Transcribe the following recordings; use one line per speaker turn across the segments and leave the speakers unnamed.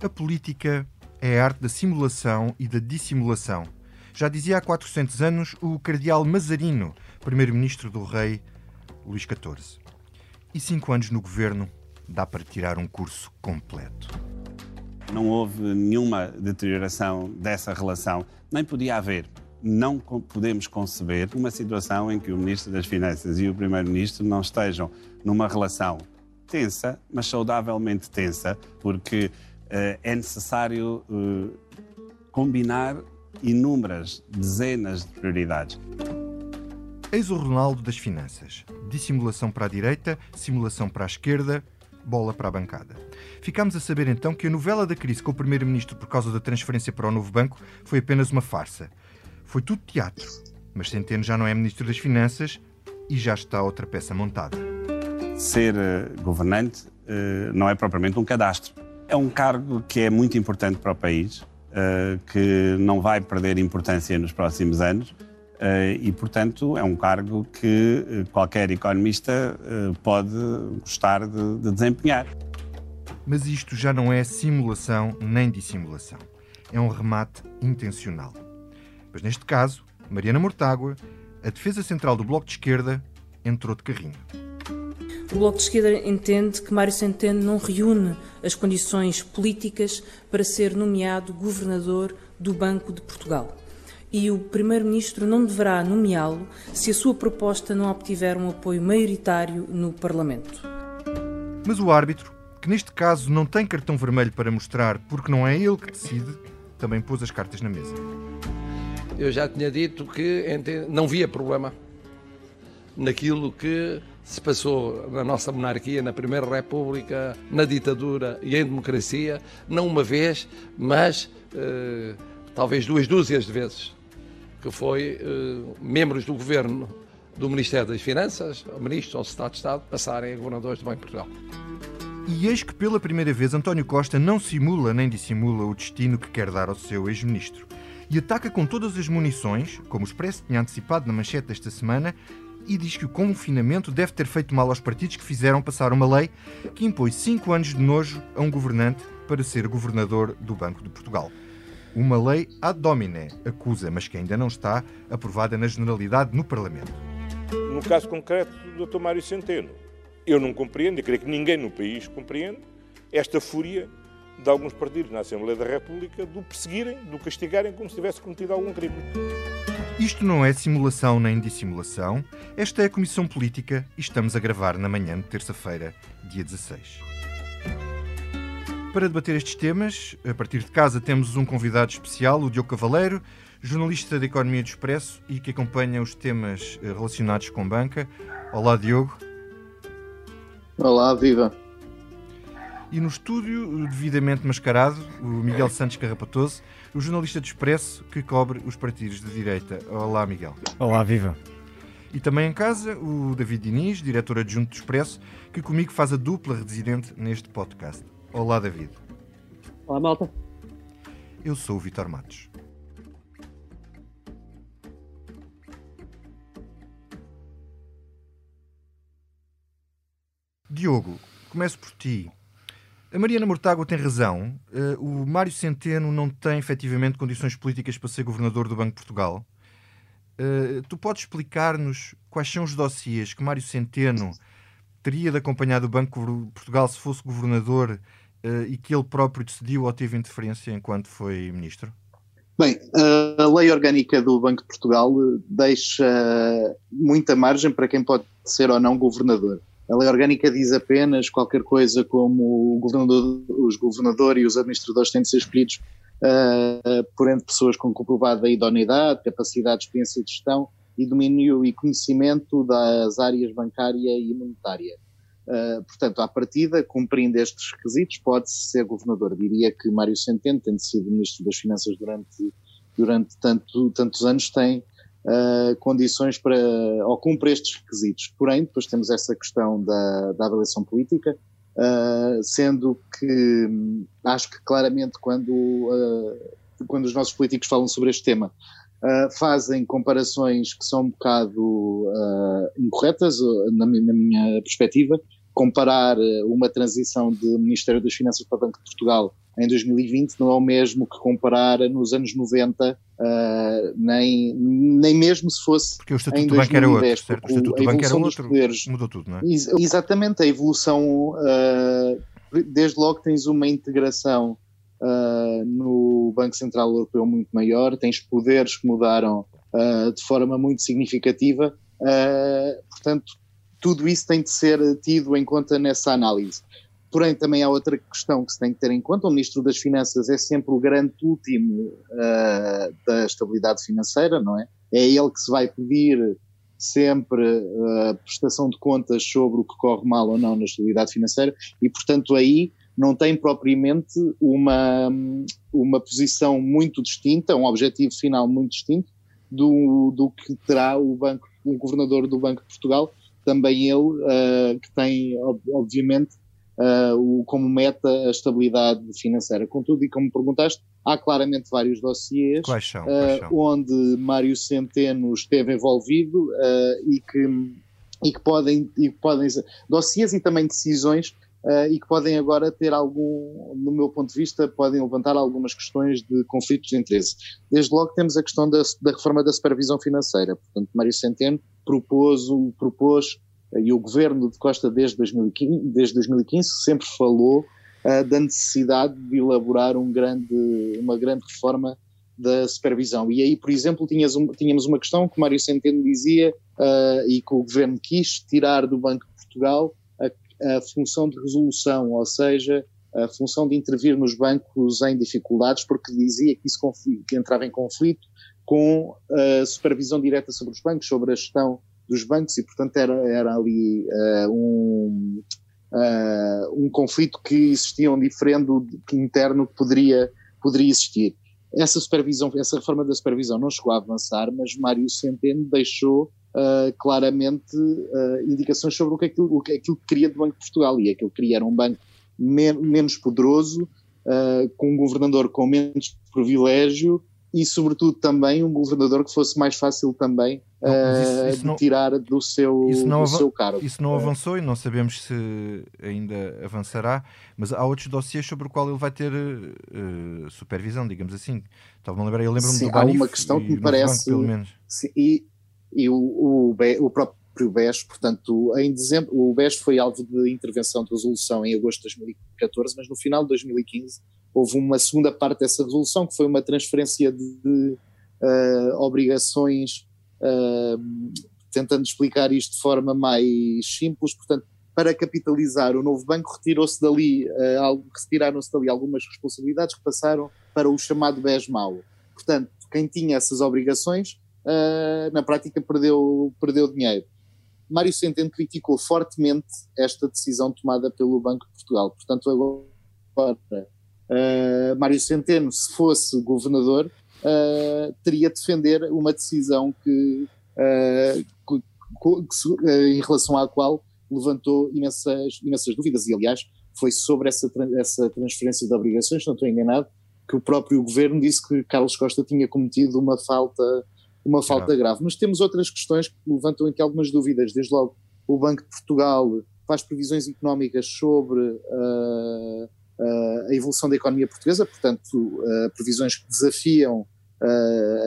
A política é a arte da simulação e da dissimulação. Já dizia há 400 anos o cardeal Mazarino, primeiro-ministro do rei Luís XIV. E cinco anos no governo dá para tirar um curso completo.
Não houve nenhuma deterioração dessa relação, nem podia haver. Não podemos conceber uma situação em que o Ministro das Finanças e o Primeiro-Ministro não estejam numa relação tensa, mas saudavelmente tensa, porque é necessário uh, combinar inúmeras dezenas de prioridades.
Eis o Ronaldo das Finanças. Dissimulação para a direita, simulação para a esquerda, bola para a bancada. Ficámos a saber então que a novela da crise com o Primeiro-Ministro por causa da transferência para o novo banco foi apenas uma farsa. Foi tudo teatro. Mas Centeno já não é Ministro das Finanças e já está outra peça montada.
Ser uh, governante não é propriamente um cadastro. É um cargo que é muito importante para o país, uh, que não vai perder importância nos próximos anos Uh, e, portanto, é um cargo que uh, qualquer economista pode gostar de, de, desempenhar.
Mas isto já não é simulação nem dissimulação. É um remate intencional. Mas neste caso, Mariana Mortágua, a defesa central do Bloco de Esquerda, entrou de carrinho.
O Bloco de Esquerda entende que Mário Centeno não reúne as condições políticas para ser nomeado governador do Banco de Portugal e o Primeiro-Ministro não deverá nomeá-lo se a sua proposta não obtiver um apoio maioritário no Parlamento.
Mas o árbitro, que neste caso não tem cartão vermelho para mostrar porque não é ele que decide, também pôs as cartas na mesa.
Eu já tinha dito que não via problema naquilo que se passou na nossa monarquia, na Primeira República, na ditadura e em democracia, não uma vez, mas eh, talvez duas dúzias de vezes que foi uh, membros do governo do Ministério das Finanças, ministros ou Estado de Estado, passarem a governadores do Banco de Portugal.
E eis que pela primeira vez António Costa não simula nem dissimula o destino que quer dar ao seu ex-ministro e ataca com todas as munições, como o Expresso tinha antecipado na manchete desta semana, e diz que o confinamento deve ter feito mal aos partidos que fizeram passar uma lei que impôs cinco anos de nojo a um governante para ser governador do Banco de Portugal. Uma lei ad domine, acusa, mas que ainda não está aprovada na generalidade no Parlamento.
No caso concreto do Dr. Mário Centeno, eu não compreendo, e creio que ninguém no país compreende, esta fúria de alguns partidos na Assembleia da República do perseguirem, do castigarem como se tivesse cometido algum crime.
Isto não é simulação nem dissimulação. Esta é a Comissão Política e estamos a gravar na manhã de terça-feira, dia 16. Para debater estes temas, a partir de casa temos um convidado especial, o Diogo Cavaleiro, jornalista de Economia do Expresso e que acompanha os temas eh, relacionados com banca. Olá, Diogo.
Olá, viva.
E no estúdio, devidamente mascarado, o Miguel Santos Carrapatoso, o jornalista do Expresso que cobre os partidos de direita. Olá, Miguel.
Olá, viva.
E também em casa, o David Diniz, diretor adjunto do Expresso, que comigo faz a dupla residente neste podcast. Olá, David.
Olá, malta.
Eu sou o Vitor Matos. Diogo, começo por ti. A Mariana Mortágua tem razão. Uh, o Mário Centeno não tem efetivamente condições políticas para ser governador do Banco de Portugal. Uh, tu podes explicar-nos quais são os dossiês que Mário Centeno teria de acompanhar do Banco de Portugal se fosse governador uh, e que ele próprio decidiu ou teve interferência enquanto foi ministro?
Bem, a lei orgânica do Banco de Portugal deixa muita margem para quem pode ser ou não governador. A lei orgânica diz apenas qualquer coisa como governador, os governadores e os administradores têm de ser escolhidos uh, por entre pessoas com comprovada idoneidade, capacidade, experiência de gestão e domínio e conhecimento das áreas bancária e monetária. Uh, portanto, à partida, cumprindo estes requisitos, pode-se ser governador. Diria que Mário Centeno, tendo sido ministro das Finanças durante, durante tanto, tantos anos, tem uh, condições para, ou cumpre estes requisitos. Porém, depois temos essa questão da, da avaliação política, uh, sendo que hum, acho que claramente quando, quando os nossos políticos falam sobre este tema, Uh, fazem comparações que são um bocado uh, incorretas, na, na, minha perspectiva, comparar uma transição de Ministério das Finanças para o Banco de Portugal em 2020 não é o mesmo que comparar nos anos 90, uh, nem, nem mesmo se fosse.
Porque o Estatuto do Banco era outro, certo?
O Estatuto do Banco era outro,
poderes, mudou tudo, não é?
Ex exatamente, a evolução, uh, desde logo tens uma integração uh, no Banco Central Europeu muito maior, tens poderes que mudaram de forma muito significativa, portanto, tudo isso tem de ser tido em conta nessa análise. Porém, também há outra questão que se tem que ter em conta: o Ministro das Finanças é sempre o grande último uh, da estabilidade financeira, não é? É ele que se vai pedir sempre a uh, prestação de contas sobre o que corre mal ou não na estabilidade financeira e, portanto, aí não tem propriamente uma, uma posição muito distinta, um objetivo final muito distinto do, do que terá o banco, o governador do Banco de Portugal, também ele, uh, que tem, obviamente, uh, o, como meta a estabilidade financeira. Contudo, e como perguntaste, há claramente vários dossiês
quais são, quais
são? onde Mário Centeno esteve envolvido uh, e, que, e, que podem, e que podem dossiês e também decisões Uh, e que podem agora ter algum, no meu ponto de vista, podem levantar algumas questões de conflitos de interesse. Desde logo temos a questão da, da reforma da supervisão financeira. Portanto, Mário Centeno propôs, propôs e o governo de Costa desde 2015, desde 2015 sempre falou uh, da necessidade de elaborar um grande, uma grande reforma da supervisão. E aí, por exemplo, um, tínhamos uma questão que Mário Centeno dizia uh, e que o governo quis tirar do Banco de Portugal a, a função de resolução, ou seja, a função de intervir nos bancos em dificuldades, porque dizia que isso que entrava em conflito com a supervisão direta sobre os bancos, sobre a gestão dos bancos e, portanto, era, era ali uh, um, uh, um conflito que existia, um diferendo interno que poderia, poderia existir. Essa supervisão, essa reforma da supervisão não chegou a avançar, mas Mário Centeno deixou uh, claramente indicações sobre o que, aquilo, o que aquilo que queria do Banco de Portugal e aquilo que queria era um banco men menos poderoso, com um governador com menos privilégio e, sobretudo, também um governador que fosse mais fácil também uh, isso, não, de tirar do seu, do seu cargo.
Isso não avançou e não sabemos se ainda avançará, mas há outros dossiês sobre o qual ele vai ter uh, supervisão, digamos assim. Estava-me a lembrar, eu lembro-me do
Banif, há uma questão que me parece. Banco, pelo menos. Sim, e, e o, o, o próprio BES, portanto, em dezembro, o BES foi alvo de intervenção de resolução em agosto de 2014, mas no final de 2015 houve uma segunda parte dessa resolução, que foi uma transferência de, de uh, obrigações, uh, tentando explicar isto de forma mais simples, portanto, para capitalizar o novo banco, retirou-se dali, uh, retiraram-se dali algumas responsabilidades que passaram para o chamado BES mau. Portanto, quem tinha essas obrigações, na prática perdeu, perdeu dinheiro. Mário Centeno criticou fortemente esta decisão tomada pelo Banco de Portugal. Portanto, agora Uh, Mário Centeno, se fosse governador, uh, teria de defender uma decisão que, uh, que, que, em relação à qual levantou imensas, imensas dúvidas. E, aliás, foi sobre essa, essa transferência de obrigações, não estou enganado, que o próprio governo disse que Carlos Costa tinha cometido uma falta, uma falta grave. grave. Mas temos outras questões que levantam aqui algumas dúvidas. Desde logo, o Banco de Portugal faz previsões económicas sobre uh, a evolução da economia portuguesa, portanto, previsões que desafiam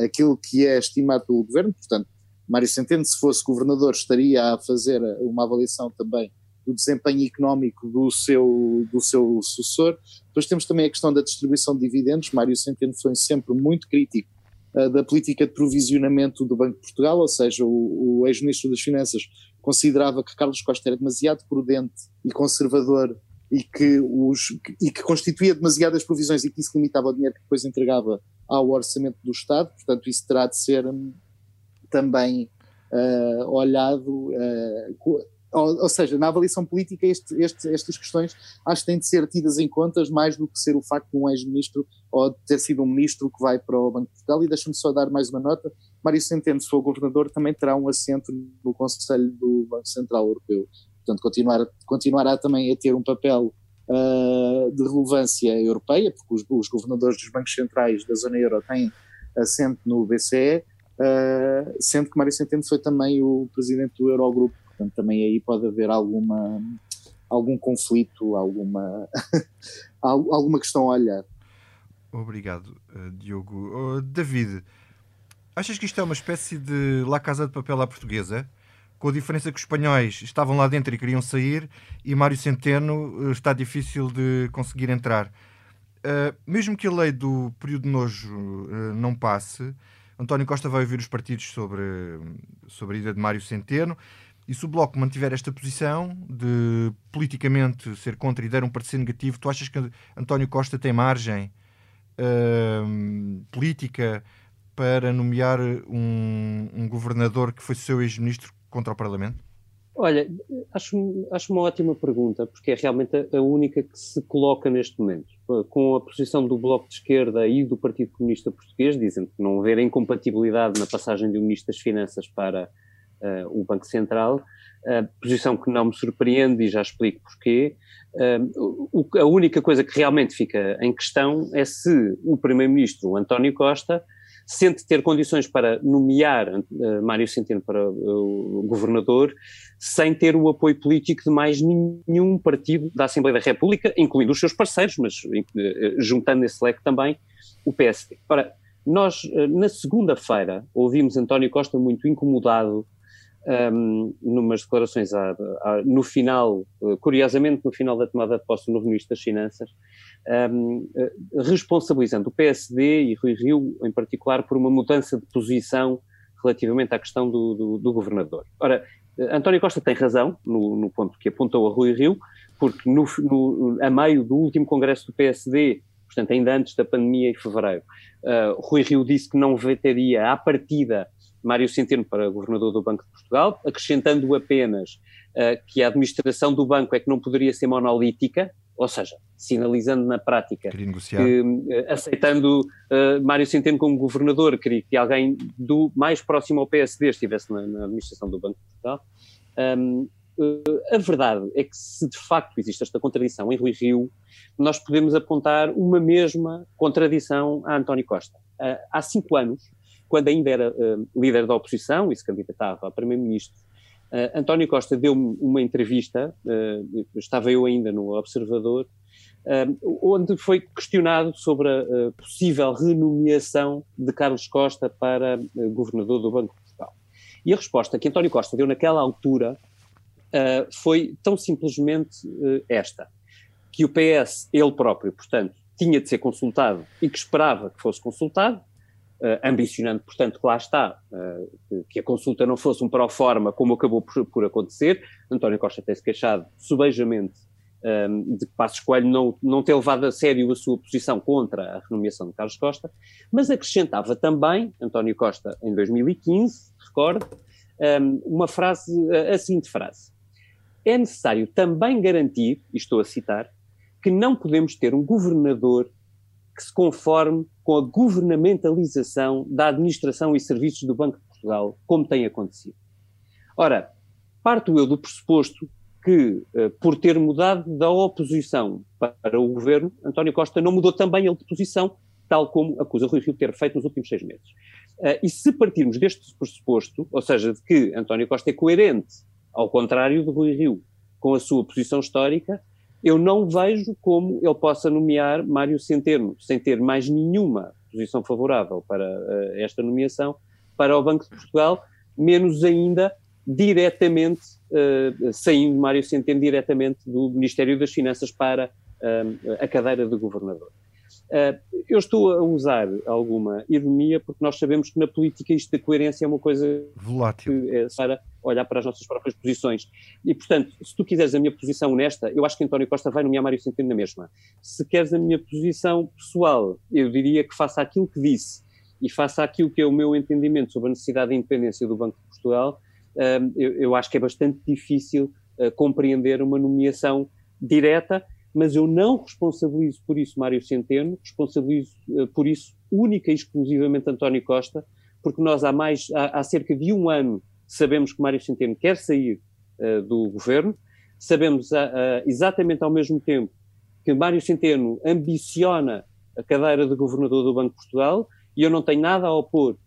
aquilo que é estimado pelo governo, portanto, Mário Centeno, se fosse governador, estaria a fazer uma avaliação também do desempenho económico do seu, do seu sucessor. Depois temos também a questão da distribuição de dividendos. Mário Centeno foi sempre muito crítico da política de provisionamento do Banco de Portugal, ou seja, o, o ex-ministro das Finanças considerava que Carlos Costa era demasiado prudente e conservador e que, os, e que constituía demasiadas provisões e que isso limitava o dinheiro que depois entregava ao orçamento do Estado, portanto isso terá de ser hum, também uh, olhado, uh, ou, ou, seja, na avaliação política este, este, estas questões acho que têm de ser tidas em contas mais do que ser o facto de um ex-ministro ou de ter sido um ministro que vai para o Banco de Portugal. E deixa-me só dar mais uma nota, Mário Centeno, se for governador, também terá um assento no Conselho do Banco Central Europeu portanto continuar, continuará também a ter um papel uh, de relevância europeia, porque os, os, governadores dos bancos centrais da zona euro têm assento no BCE, uh, ah, sendo que Mário Centeno foi também o presidente do Eurogrupo, portanto também aí pode haver alguma, algum conflito, alguma, alguma questão a olhar.
Obrigado, uh, Diogo. Uh, David, achas que isto é uma espécie de La Casa de Papel à portuguesa? Com a diferença que os espanhóis estavam lá dentro e queriam sair, e Mário Centeno uh, está difícil de conseguir entrar. mesmo que a lei do período de nojo não passe, António Costa vai ouvir os partidos sobre, sobre a ida de Mário Centeno. E se o Bloco mantiver esta posição de politicamente ser contra e der um parecer negativo, tu achas que António Costa tem margem uh, política para nomear um, um governador que foi seu ex-ministro contra o Parlamento?
Olha, acho, acho uma ótima pergunta, porque é realmente a, única que se coloca neste momento. Com a posição do Bloco de Esquerda e do Partido Comunista Português, dizem que não haver incompatibilidade na passagem um Ministro das Finanças para uh, o Banco Central, posição que não me surpreende e já explico porquê. Uh, a única coisa que realmente fica em questão é se o Primeiro-Ministro António Costa sente ter condições para nomear uh, Mário Centeno para uh, governador sem ter o apoio político de mais nenhum partido da Assembleia da República, incluindo os seus parceiros, mas uh, juntando nesse leque também o PSD. Ora, nós, na segunda-feira, ouvimos António Costa muito incomodado um, numas declarações a, a, no final, curiosamente no final da tomada de posse do novo Ministro das Finanças, um, responsabilizando o PSD e Rui Rio em particular por uma mudança de posição relativamente à questão do, do, do governador. Ora, António Costa tem razão no, no, ponto que apontou a Rui Rio, porque no, no, a meio do último congresso do PSD, portanto ainda antes da pandemia em fevereiro, uh, Rui Rio disse que não vetaria à partida Mário Centeno para governador do Banco de Portugal, acrescentando apenas uh, que a administração do banco é que não poderia ser monolítica, ou seja, sinalizando na prática que, uh, aceitando uh, Mário Centeno como governador, queria que alguém do mais próximo ao PSD estivesse na, na administração do Banco de Portugal. Um, a verdade é que se de facto existe esta contradição em Rui Rio, nós podemos apontar uma mesma contradição a António Costa. há cinco anos, quando ainda era líder da oposição e se candidatava a primeiro-ministro, uh, António Costa deu-me uma entrevista, uh, estava eu ainda no Observador, onde foi questionado sobre a possível renomeação de Carlos Costa para governador do Banco de Portugal. E a resposta que António Costa deu naquela altura foi tão simplesmente esta, que o PS, ele próprio, portanto, tinha de ser consultado e que esperava que fosse consultado, Uh, ambicionando, portanto, que lá está, uh, que a consulta não fosse um pró-forma, como acabou por, por, acontecer. António Costa tem-se queixado subejamente ehm, de que Passos Coelho não, não ter levado a sério a sua posição contra a renomeação de Carlos Costa, mas acrescentava também, António Costa, em 2015, recordo, ehm, uma frase, a seguinte frase. É necessário também garantir, e estou a citar, que não podemos ter um governador que se conforme com a governamentalização da administração e serviços do Banco de Portugal, como tem acontecido. Ora, parto eu do pressuposto que, eh, por ter mudado da oposição para o governo, António Costa não mudou também ele de posição, tal como acusa Rui Rio ter feito nos últimos seis meses. Eh, e se partirmos deste pressuposto, ou seja, de que António Costa é coerente, ao contrário de Rui Rio, com a sua posição histórica, eu não vejo como ele possa nomear Mário Centeno, sem ter mais nenhuma posição favorável para uh, esta nomeação, para o Banco de Portugal, menos ainda diretamente, uh, saindo Mário Centeno diretamente do Ministério das Finanças para uh, a cadeira de governador. Uh, eu estou a usar alguma ironia porque nós sabemos que na política isto da coerência é uma coisa
volátil
que é para olhar para as nossas próprias posições. E, portanto, se tu quiseres a minha posição honesta, eu acho que António Costa vai nomear Mário Centeno na mesma. Se queres a minha posição pessoal, eu diria que faça aquilo que disse e faça aquilo que é o meu entendimento sobre a necessidade de independência do Banco de Portugal, uh, eu, eu, acho que é bastante difícil uh, compreender uma nomeação direta mas eu não responsabilizo por isso Mário Centeno, responsabilizo uh, por isso única e exclusivamente António Costa, porque nós há mais, há, há cerca de um ano sabemos que Mário Centeno quer sair uh, do governo, sabemos uh, exatamente ao mesmo tempo que Mário Centeno ambiciona a cadeira de governador do Banco de Portugal e eu não tenho nada a opor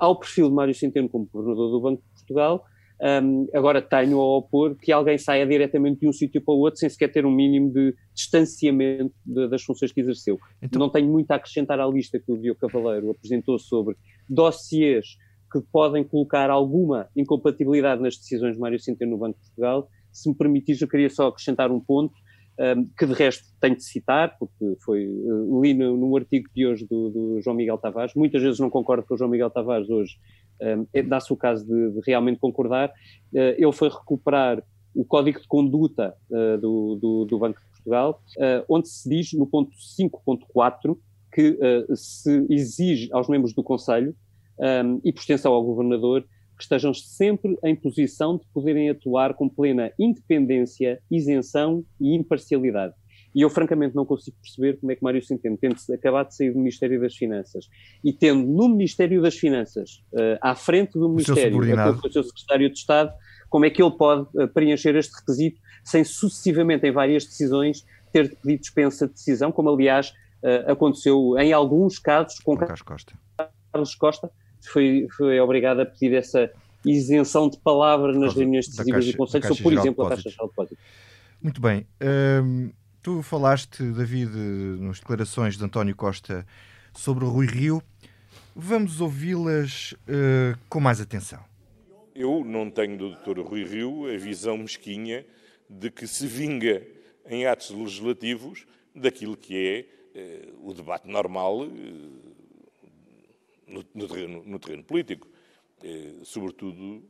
ao perfil de Mário Centeno como governador do Banco de Portugal, Um, agora tenho a opor que alguém saia diretamente de um sítio para o outro sem sequer ter um mínimo de distanciamento de, das funções que exerceu. Então... Não tenho muito a acrescentar à lista que o Diogo Cavaleiro apresentou sobre dossiês que podem colocar alguma incompatibilidade nas decisões de Mário Centeno no Banco de Portugal. Se me permitires, eu queria só acrescentar um ponto um, que de resto tenho de citar, porque foi, uh, li no, no, artigo de hoje do, do, João Miguel Tavares, muitas vezes não concordo com o João Miguel Tavares hoje, dá-se o caso de, de realmente concordar, uh, ele foi recuperar o código de conduta uh, do, do, do, Banco de Portugal, onde se diz, no ponto 5.4, que se exige aos membros do Conselho, e por extensão ao Governador, que estejam sempre em posição de poderem atuar com plena independência, isenção e imparcialidade. E eu, francamente, não consigo perceber como é que Mário Centeno, tendo acabado de sair do Ministério das Finanças e tendo no Ministério das Finanças, uh, à frente do Ministério, o seu secretário de Estado, como é que ele pode uh, preencher este requisito sem sucessivamente, em várias decisões, ter de pedir dispensa de decisão, como aliás uh, aconteceu em alguns casos com, com Carlos Costa. Carlos Costa, foi, foi obrigado a pedir essa isenção de palavra nas reuniões decisivas do Conselho, sobre, por exemplo, a taxa de depósito.
Muito bem. Hum, tu falaste, David, nas declarações de António Costa sobre o Rui Rio. Vamos ouvi-las uh, com mais atenção.
Eu não tenho do Dr. Rui Rio a visão mesquinha de que se vinga em atos legislativos daquilo que é uh, o debate normal uh, no, no, terreno, no terreno, político, sobretudo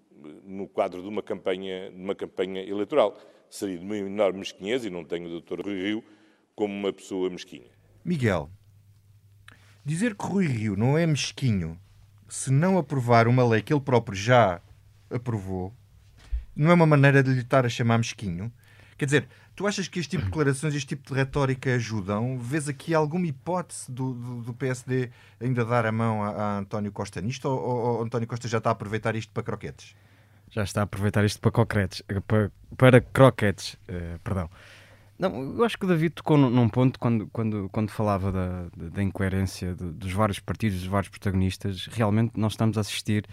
no quadro de uma campanha, de uma campanha eleitoral. Seria de uma enorme mesquinhez, e não tenho o Dr. Rui Rio como uma pessoa mesquinha.
Miguel, dizer que Rui Rio não é mesquinho se não aprovar uma lei que ele próprio já aprovou, não é uma maneira de lhe estar a chamar mesquinho? Quer dizer, Tu achas que este tipo de declarações, este tipo de retórica ajudam? Vês aqui alguma hipótese do, do, do PSD ainda dar a mão a, a António Costa nisto ou, ou, ou, António Costa já está a aproveitar isto para croquetes?
Já está a aproveitar isto para croquetes. Eh, para, para croquetes, uh, perdão. Não, eu acho que o David tocou num ponto quando, quando, quando falava da, da incoerência dos vários partidos, dos vários protagonistas. Realmente nós estamos a assistir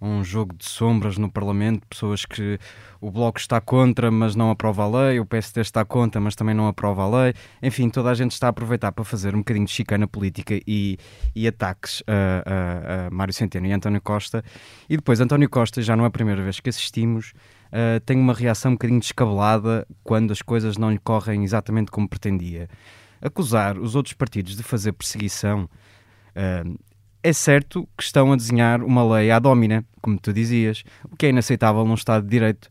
um jogo de sombras no Parlamento, pessoas que o Bloco está contra, mas não aprova a lei, o PSD está contra, mas também não aprova a lei. Enfim, toda a gente está a aproveitar para fazer um bocadinho de chicana política e, e ataques a, a, a Mário Centeno e António Costa. E depois, António Costa, já não é a primeira vez que assistimos, uh, tem uma reação um bocadinho descabelada quando as coisas não lhe correm exatamente como pretendia. Acusar os outros partidos de fazer perseguição Uh, é certo que estão a desenhar uma lei à domina, como tu dizias, o que é inaceitável num Estado de Direito.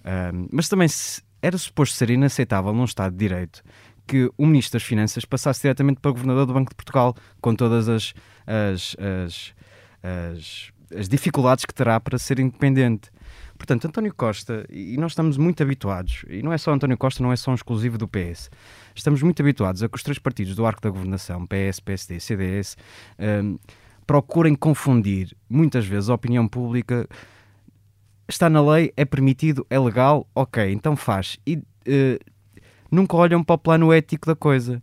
Uh, mas também era suposto ser inaceitável num Estado de Direito que o Ministro das Finanças passasse diretamente para o Governador do Banco de Portugal, com todas as, as, as, as, as dificuldades que terá para ser independente. Portanto, António Costa, e nós estamos muito habituados, e não é só António Costa, não é só um exclusivo do PS, estamos muito habituados a que os três partidos do arco da governação, PS, PSD, CDS, um, procurem confundir muitas vezes a opinião pública. Está na lei, é permitido, é legal, ok, então faz. E uh, nunca olham para o plano ético da coisa.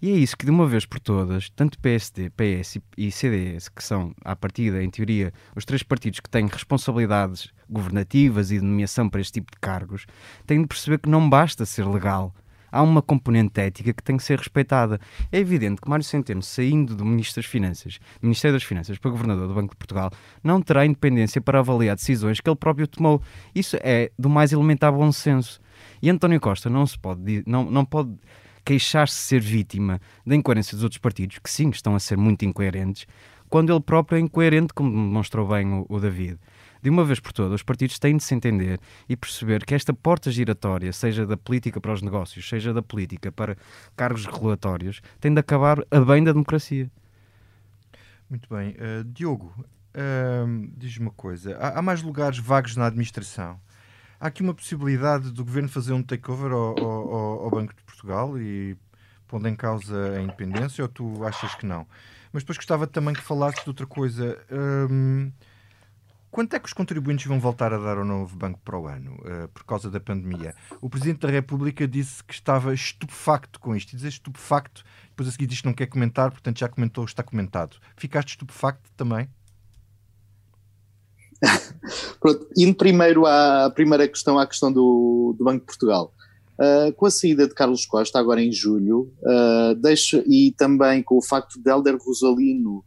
E é isso que, de uma vez por todas, tanto PSD, PS e CDS, que são, à partida, em teoria, os três partidos que têm responsabilidades governativas e de nomeação para este tipo de cargos, têm de perceber que não basta ser legal há uma componente ética que tem que ser respeitada. É evidente que Mário Centeno, saindo do Ministro das Finanças, Ministério das Finanças para Governador do Banco de Portugal, não terá independência para avaliar decisões que ele próprio tomou. Isso é do mais elementar bom senso. E António Costa não se pode, não, não pode queixar-se de ser vítima da incoerência dos outros partidos, que sim, estão a ser muito incoerentes, quando ele próprio é incoerente, como demonstrou bem o, o David de uma vez por todas, os partidos têm de se entender e perceber que esta porta giratória, seja da política para os negócios, seja da política para cargos regulatórios, tem de acabar a bem da democracia.
Muito bem. Uh, Diogo, uh, diz-me uma coisa. Há, há, mais lugares vagos na administração? Há aqui uma possibilidade do governo fazer um takeover ao, ao, ao Banco de Portugal e pondo em causa a independência ou tu achas que não? Mas depois gostava também que falasses de outra coisa. Uh, Quanto é que os contribuintes vão voltar a dar ao novo banco para o ano, uh, por causa da pandemia? O Presidente da República disse que estava estupefacto com isto. E dizer estupefacto, depois a seguir diz que não quer comentar, portanto já comentou, está comentado. Ficaste estupefacto também?
Pronto, indo primeiro à primeira questão, à questão do, do Banco de Portugal. Uh, com a saída de Carlos Costa, agora em julho, uh, deixa, e também com o facto de Helder Rosalino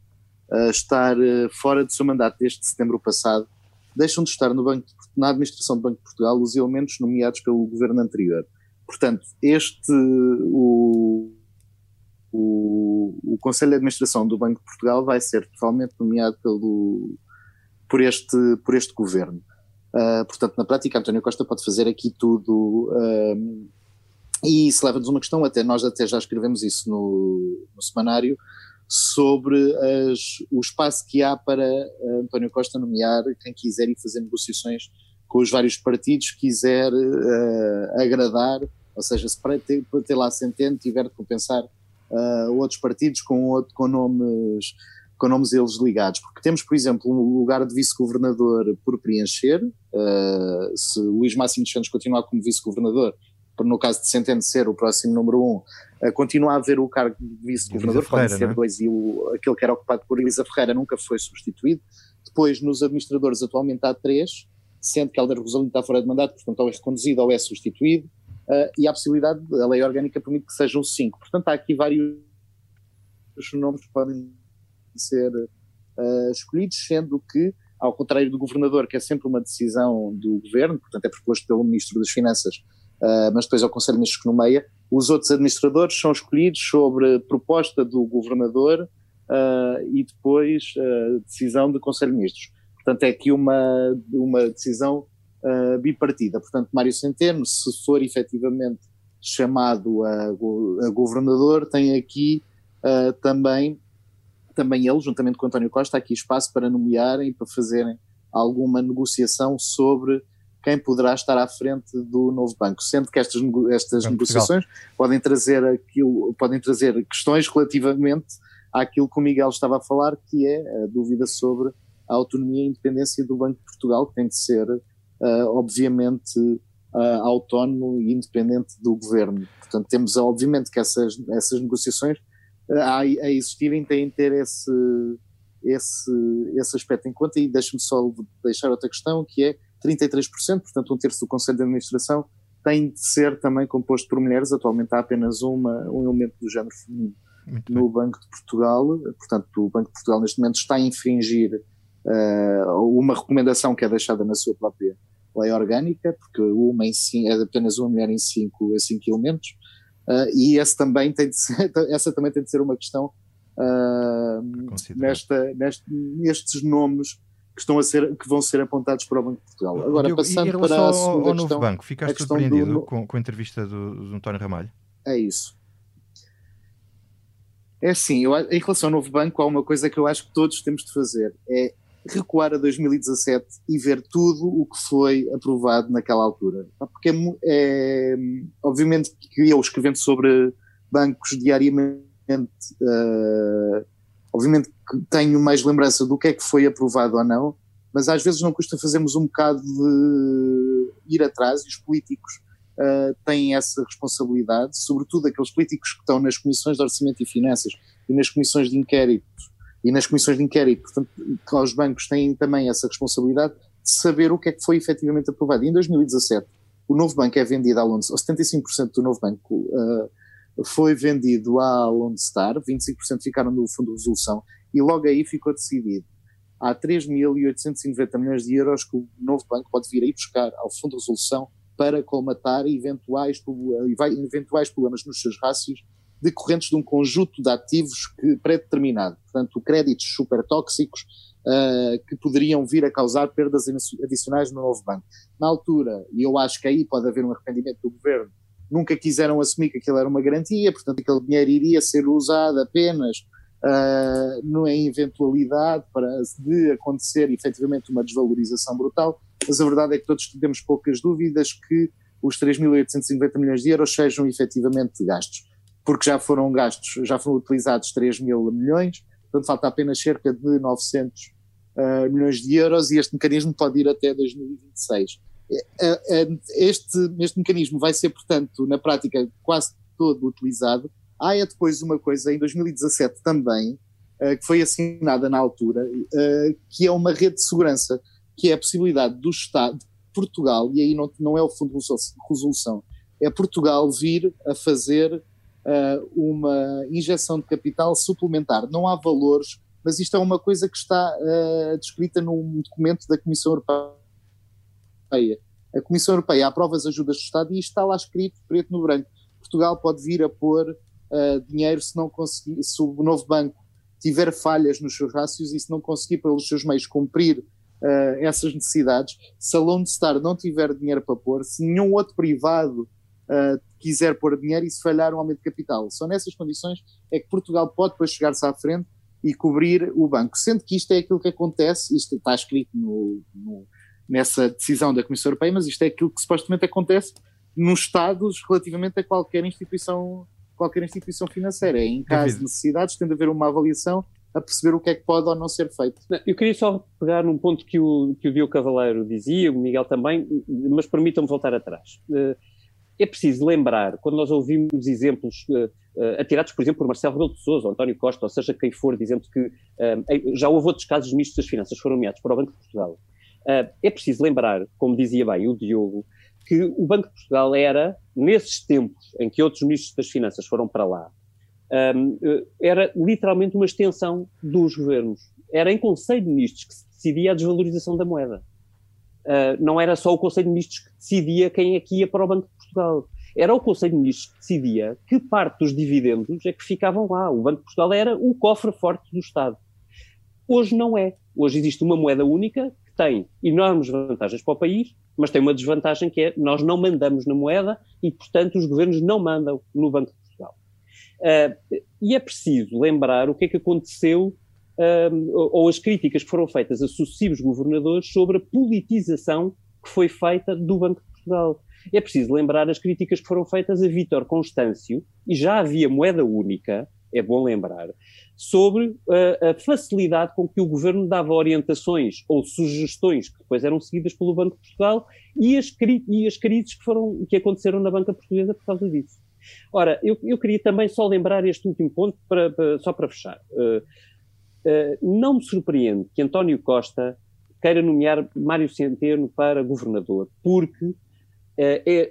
uh, estar fora do seu mandato desde setembro passado, deixam de estar no banco, na administração do Banco de Portugal os elementos nomeados pelo governo anterior. Portanto, este, o, o, o Conselho de Administração do Banco de Portugal vai ser totalmente nomeado pelo, por, este, por este governo. Uh, portanto, na prática, António Costa pode fazer aqui tudo. Uh, e isso leva-nos uma questão, até nós até já escrevemos isso no, no semanário, sobre as, o espaço que há para António Costa nomear quem quiser e fazer negociações com os vários partidos, quiser uh, agradar, ou seja, se para ter, para ter lá Centeno tiver de compensar outros partidos com, outro, com nomes com nomes eles ligados, porque temos, por exemplo, um lugar de vice-governador por preencher, uh, se Luís Máximo dos Santos continuar como vice-governador, no caso de Centeno ser o próximo número um, uh, continua a haver o cargo de vice-governador, pode ser é? dois, e o, aquele que era ocupado por Elisa Ferreira nunca foi substituído. Depois, nos administradores, atualmente há três, sendo que Helder Rosalino está fora de mandato, portanto, ou é reconduzido ou é substituído, uh, e a possibilidade, a lei orgânica permite que sejam cinco. Portanto, há aqui vários nomes que podem ser uh, escolhidos, sendo que, ao contrário do governador, que é sempre uma decisão do governo, portanto é proposto pelo Ministro das Finanças, uh, mas depois é Conselho de Ministros que nomeia, os outros administradores são escolhidos sobre proposta do governador uh, e depois decisão do Conselho de Ministros. Portanto, é aqui uma, uma decisão bipartida. Portanto, Mário Centeno, se for efetivamente chamado a, a governador, tem aqui também também ele, juntamente com António Costa, aqui espaço para nomearem, para fazerem alguma negociação sobre quem poderá estar à frente do novo banco, sendo que estas, estas negociações podem trazer aquilo, podem trazer questões relativamente àquilo que o Miguel estava a falar, que é a dúvida sobre a autonomia e independência do Banco de Portugal, que tem de ser, uh, obviamente, uh, autónomo e independente do governo. Portanto, temos, obviamente, que essas, essas negociações a, a existirem têm de ter esse, esse, esse aspecto em conta. E deixe-me só deixar outra questão, que é 33%, portanto um terço do Conselho de Administração tem de ser também composto por mulheres. Atualmente há apenas uma, um elemento do género feminino no. Banco de Portugal. Portanto, o Banco de Portugal neste momento está a infringir uh, uma recomendação que é deixada na sua própria lei orgânica, porque uma em é apenas uma mulher em cinco, em cinco elementos. Uh, e esse também tem de ser, essa também tem de ser uma questão uh, nesta, neste, nestes nomes que, estão a ser, que vão ser apontados para o Banco de Portugal. Agora,
Diogo,
passando
para
a segunda
ao, ao
questão,
novo banco, ficaste surpreendido do... com, com, a entrevista do, do António Ramalho?
É isso. É assim, eu, em relação ao novo banco, há uma coisa que eu acho que todos temos de fazer, é recuar a 2017 e ver tudo o que foi aprovado naquela altura. Porque é, é obviamente que eu escrevendo sobre bancos diariamente, uh, obviamente que tenho mais lembrança do que é que foi aprovado ou não, mas às vezes não custa fazermos um bocado de ir atrás e os políticos uh, têm essa responsabilidade, sobretudo aqueles políticos que estão nas comissões de orçamento e finanças e nas comissões de inquérito e nas comissões de inquérito. Portanto, os bancos têm também essa responsabilidade de saber o que é que foi efetivamente aprovado. E em 2017, o novo banco é vendido à Lone Star, 75% do novo banco uh, foi vendido à Lone Star, 25% ficaram no Fundo de Resolução, e logo aí ficou decidido. Há 3.890 milhões de euros que o novo banco pode vir aí buscar ao Fundo de Resolução para colmatar eventuais, eventuais problemas nos seus rácios decorrentes de um conjunto de ativos pré-determinado, portanto, créditos super tóxicos uh, que poderiam vir a causar perdas adicionais no novo banco. Na altura, e eu acho que aí pode haver um arrependimento do governo, nunca quiseram assumir que aquilo era uma garantia, portanto, aquele dinheiro iria ser usado apenas uh, não é eventualidade para de acontecer efetivamente uma desvalorização brutal, mas a verdade é que todos temos poucas dúvidas que os 3.850 milhões de euros sejam efetivamente gastos porque já foram gastos, já foram utilizados 3 mil milhões, portanto falta apenas cerca de 900 uh, eh, milhões de euros e este mecanismo pode ir até 2026. Eh, eh, este, este mecanismo vai ser, portanto, na prática quase todo utilizado. Há é depois uma coisa, em 2017 também, uh, que foi assinada na altura, uh, que é uma rede de segurança, que é a possibilidade do Estado, de Portugal, e aí não, não é o Fundo de Resolução, é Portugal vir a fazer uh, uma injeção de capital suplementar. Não há valores, mas isto é uma coisa que está uh, descrita num documento da Comissão Europeia. A Comissão Europeia aprova as ajudas do Estado e isto está lá escrito, preto no branco. Portugal pode vir a pôr uh, dinheiro se não conseguir, se o novo banco tiver falhas nos seus rácios e se não conseguir pelos seus meios cumprir essas necessidades, se a Lone Star não tiver dinheiro para pôr, se nenhum outro privado uh, quiser pôr dinheiro e se falhar um aumento de capital. Só nessas condições é que Portugal pode depois chegar-se à frente e cobrir o banco. Sendo que isto é aquilo que acontece, isto está escrito no, no, nessa decisão da Comissão Europeia, mas isto é aquilo que supostamente acontece nos Estados relativamente a qualquer instituição qualquer instituição financeira. Em caso de necessidades, tem de haver uma avaliação a perceber o que é que pode ou não ser feito.
Eu queria só pegar num ponto que o, que o Diogo Cavaleiro dizia, o Miguel também, mas permitam-me voltar atrás. É preciso lembrar, quando nós ouvimos exemplos uh, atirados, por exemplo, por Marcelo Rebelo de Sousa, ou António Costa, ou seja, quem for, dizendo que uh, já houve outros casos de ministros das Finanças foram nomeados para o Banco de Portugal. é preciso lembrar, como dizia bem o Diogo, que o Banco de Portugal era, nesses tempos em que outros ministros das Finanças foram para lá, um, era literalmente uma extensão dos governos. Era em Conselho de Ministros que se decidia a desvalorização da moeda. Uh, não era só o Conselho de Ministros que decidia quem é que ia para o Banco de Portugal. Era o Conselho de Ministros que decidia que parte dos dividendos é que ficavam lá. O Banco de Portugal era o cofre forte do Estado. Hoje não é. Hoje existe uma moeda única que tem enormes vantagens para o país, mas tem uma desvantagem que é nós não mandamos na moeda e, portanto, os governos não mandam no Banco de Portugal. Uh, e é preciso lembrar o que é que aconteceu uh, ou as críticas que foram feitas a sucessivos governadores sobre a politização que foi feita do Banco de Portugal. É preciso lembrar as críticas que foram feitas a Vítor Constâncio, e já havia moeda única, é bom lembrar, sobre uh, a facilidade com que o governo dava orientações ou sugestões que depois eram seguidas pelo Banco de Portugal e as, e as crises que, foram, que aconteceram na banca portuguesa por causa disso. Ora, eu, eu queria também só lembrar este último ponto, para, para, só para fechar. Uh, não me surpreende que António Costa queira nomear Mário Centeno para governador, porque é,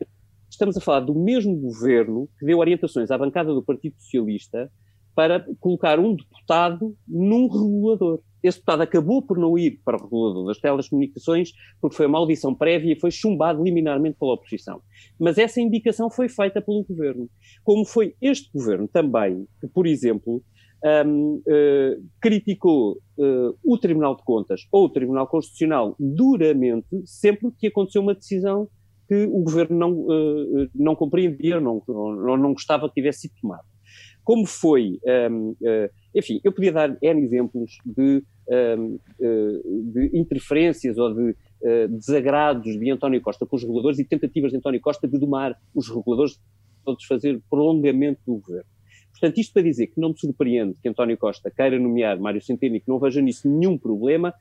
estamos a falar do mesmo governo que deu orientações à bancada do Partido Socialista para colocar um deputado num regulador. Esse deputado acabou por não ir para o regulador das telecomunicações porque foi uma audição prévia e foi chumbado liminarmente pela oposição. Mas essa indicação foi feita pelo governo. Como foi este governo também que, por exemplo, um, uh, criticou uh, o Tribunal de Contas ou o Tribunal Constitucional duramente sempre que aconteceu uma decisão que o governo não, uh, não compreendia, não, não, não gostava que tivesse sido tomado como foi, um, eh, enfim, eu podia dar N exemplos de, um, eh, de interferências ou de desagrados de António Costa com os reguladores e tentativas de António Costa de domar os reguladores, todos fazer prolongamento do governo. Portanto, isto para dizer que não me surpreende que António Costa queira nomear Mário Centeno e que não veja nisso nenhum problema,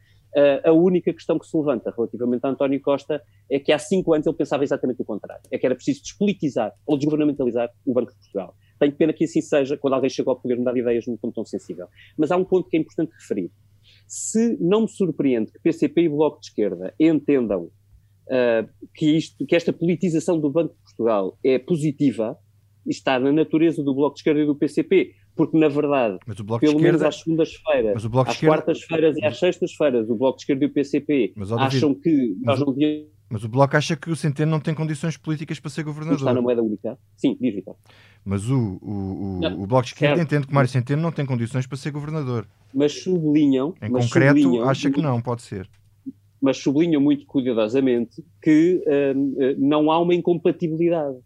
a única questão que se levanta relativamente a António Costa é que há cinco anos ele pensava exatamente o contrário. É que era preciso despolitizar ou desgovernamentalizar o Banco de Portugal. Tenho pena que assim seja quando alguém chega ao poder mudar ideias num ponto tão sensível. Mas há um ponto que é importante referir. Se não me surpreende que PCP e Bloco de Esquerda entendam uh, que, isto, que esta politização do Banco de Portugal é positiva, está na natureza do Bloco de Esquerda e do PCP, porque na verdade, pelo esquerda, menos às segundas-feiras, às esquerda... quartas-feiras e às sextas-feiras, o Bloco de Esquerda e o PCP acham que nós não devíamos
mas o Bloco acha que o Centeno não tem condições políticas para ser governador.
Está na moeda única. Sim, diz Vitor.
Mas o, o, o, o Bloco de Esquerda entende que Mário Centeno não tem condições para ser governador.
Mas sublinham.
Em
mas
concreto, sublinham, acha que não, pode ser.
Mas sublinham muito cuidadosamente que hum, hum, não há uma incompatibilidade.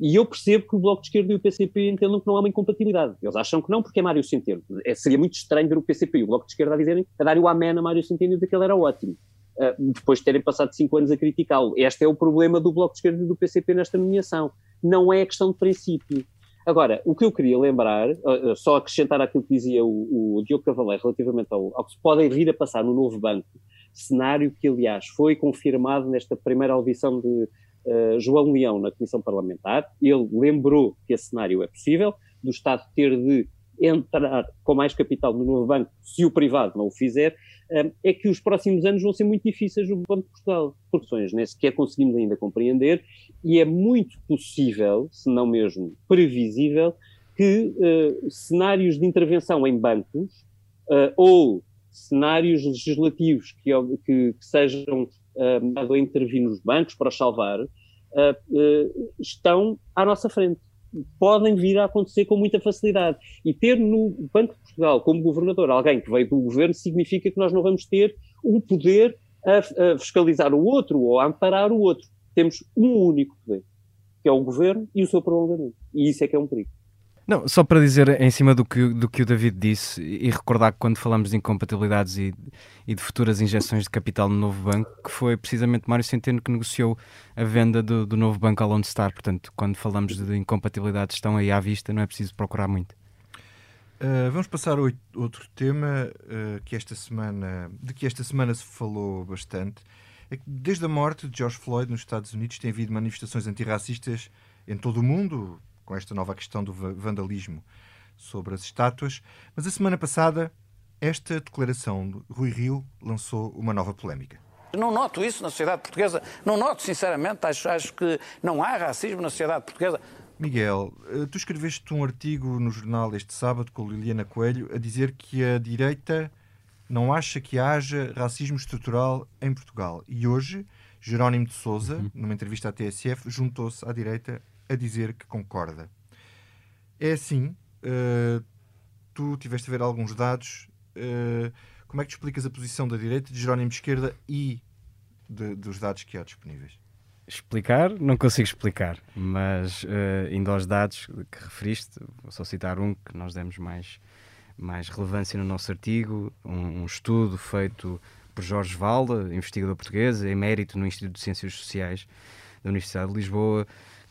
E eu percebo que o Bloco de Esquerda e o PCP entendam que não há uma incompatibilidade. Eles acham que não, porque é Mário Centeno. É, seria muito estranho ver o PCP e o Bloco de Esquerda a dizerem, a darem o amém a Mário Centeno e que ele era ótimo. Uh, depois de terem passado cinco anos a criticá-lo. Este é o problema do Bloco de Esquerda e do PCP nesta nomeação. Não é questão de princípio. Agora, o que eu queria lembrar, uh, só acrescentar aquilo que dizia o, o Diogo Cavaleiro relativamente ao, ao, que se pode vir a passar no novo banco, cenário que, aliás, foi confirmado nesta primeira audição de uh, João Leão na Comissão Parlamentar. Ele lembrou que esse cenário é possível, do Estado ter de entrar com mais capital no novo banco se o privado não o fizer, é que os próximos anos vão ser muito difíceis no Banco de Portugal, por questões nem sequer conseguimos ainda compreender, e é muito possível, se não mesmo previsível, que uh, cenários de intervenção em bancos uh, ou cenários legislativos que, que, que sejam uh, a intervir nos bancos para os salvar estão à nossa frente podem vir a acontecer com muita facilidade. E ter no Banco de Portugal como governador alguém que veio do governo significa que nós não vamos ter um poder a, a fiscalizar o outro ou a amparar o outro. Temos um único poder, que é o governo e o seu prolongamento. E isso é que é um perigo.
Não, só para dizer em cima do que, do que o David disse e recordar que quando falamos de incompatibilidades e, e de futuras injeções de capital no novo banco, que foi precisamente Mário Centeno que negociou a venda do, do novo banco ao Lone Star. Portanto, quando falamos de incompatibilidades estão aí à vista, não é preciso procurar muito.
Uh, vamos passar a outro tema uh, que esta semana, de que esta semana se falou bastante. É que desde a morte de George Floyd nos Estados Unidos tem havido manifestações antirracistas em todo o mundo, com esta nova questão do vandalismo sobre as estátuas. Mas a semana passada, esta declaração de Rui Rio lançou uma nova polémica.
Não noto isso na sociedade portuguesa. Não noto, sinceramente. Acho, acho que não há racismo na sociedade portuguesa.
Miguel, eh, tu escreveste um artigo no jornal este sábado com Liliana Coelho a dizer que a direita não acha que haja racismo estrutural em Portugal. E hoje, Jerónimo de Souza, uhum. numa entrevista à TSF, juntou-se à direita a dizer que concorda. É assim, uh, tu tiveste a ver alguns dados. Uh, como é que tu explicas a posição da direita, de Jerónimo de Esquerda e de, dos dados que há disponíveis?
Explicar, não consigo explicar, mas uh, indo aos dados que referiste, vou só citar um que nós demos mais, mais relevância no nosso artigo, um, um estudo feito por Jorge Valda, investigador português, emérito no Instituto de Ciências Sociais da Universidade de Lisboa,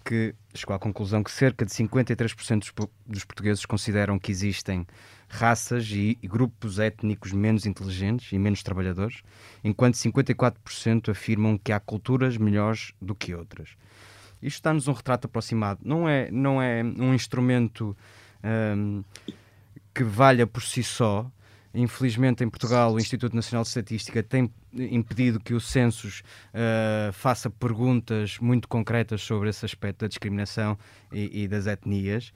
que chegou à conclusão que cerca de 53% dos, portugueses consideram que existem raças e, e, grupos étnicos menos inteligentes e menos trabalhadores, enquanto 54% afirmam que há culturas melhores do que outras. Isto dá-nos um retrato aproximado. Não é, não é um instrumento um, que valha por si só, Infelizmente, em Portugal, o Instituto Nacional de Estatística tem impedido que o Census uh, faça perguntas muito concretas sobre esse aspecto da discriminação e, e das etnias.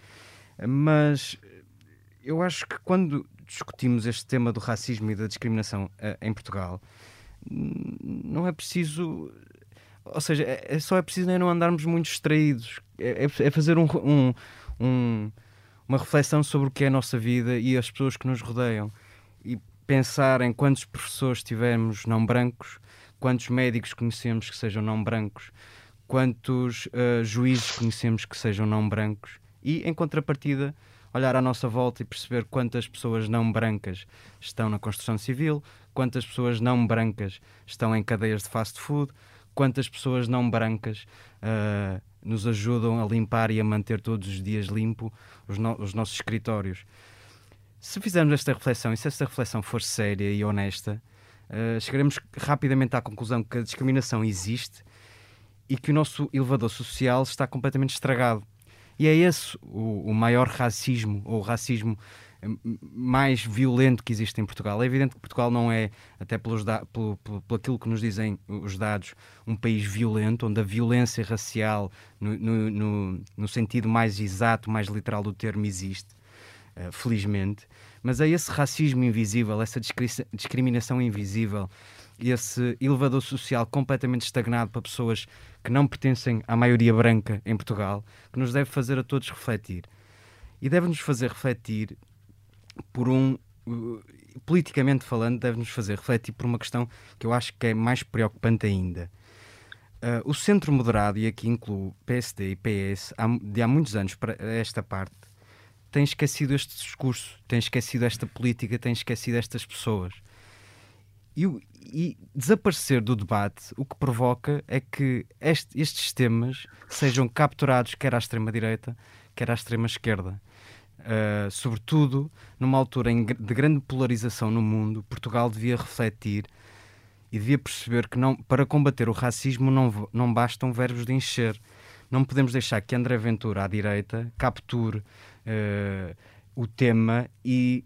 Mas eu acho que quando discutimos este tema do racismo e da discriminação uh, em Portugal, não é preciso. Ou seja, é, é só é preciso não andarmos muito distraídos. É, é, é fazer um, um, um, uma reflexão sobre o que é a nossa vida e as pessoas que nos rodeiam e pensar em quantos professores tivemos não brancos, quantos médicos conhecemos que sejam não brancos, quantos uh, juízes conhecemos que sejam não brancos e, em contrapartida, olhar à nossa volta e perceber quantas pessoas não brancas estão na construção civil, quantas pessoas não brancas estão em cadeias de fast food, quantas pessoas não brancas uh, nos ajudam a limpar e a manter todos os dias limpo os, no os nossos escritórios se fizermos esta reflexão e se esta reflexão for séria e honesta, uh, chegaremos rapidamente à conclusão que a discriminação existe e que o nosso elevador social está completamente estragado. E é esse o, o maior racismo, ou o racismo eh, mais violento que existe em Portugal. É evidente que Portugal não é, até pelos pelo, pelo, pelo aquilo que nos dizem os dados, um país violento, onde a violência racial, no, no, no, no sentido mais exato, mais literal do termo, existe. Eh, felizmente, mas é esse racismo invisível, essa discriminação invisível, esse elevador social completamente estagnado para pessoas que não pertencem à maioria branca em Portugal, que nos deve fazer a todos refletir. E deve-nos fazer refletir por um. Politicamente falando, deve-nos fazer refletir por uma questão que eu acho que é mais preocupante ainda. Uh, o centro moderado, e aqui incluo PSD e PS, há, de há muitos anos para esta parte, tem esquecido este discurso, tem esquecido esta política, tem esquecido estas pessoas. E, e desaparecer do debate o que provoca é que este, estes temas sejam capturados quer à extrema-direita, quer à extrema-esquerda. Uh, sobretudo numa altura em, de grande polarização no mundo, Portugal devia refletir e devia perceber que não, para combater o racismo não, não bastam verbos de encher. Não podemos deixar que André Ventura, à direita, capture uh, o tema e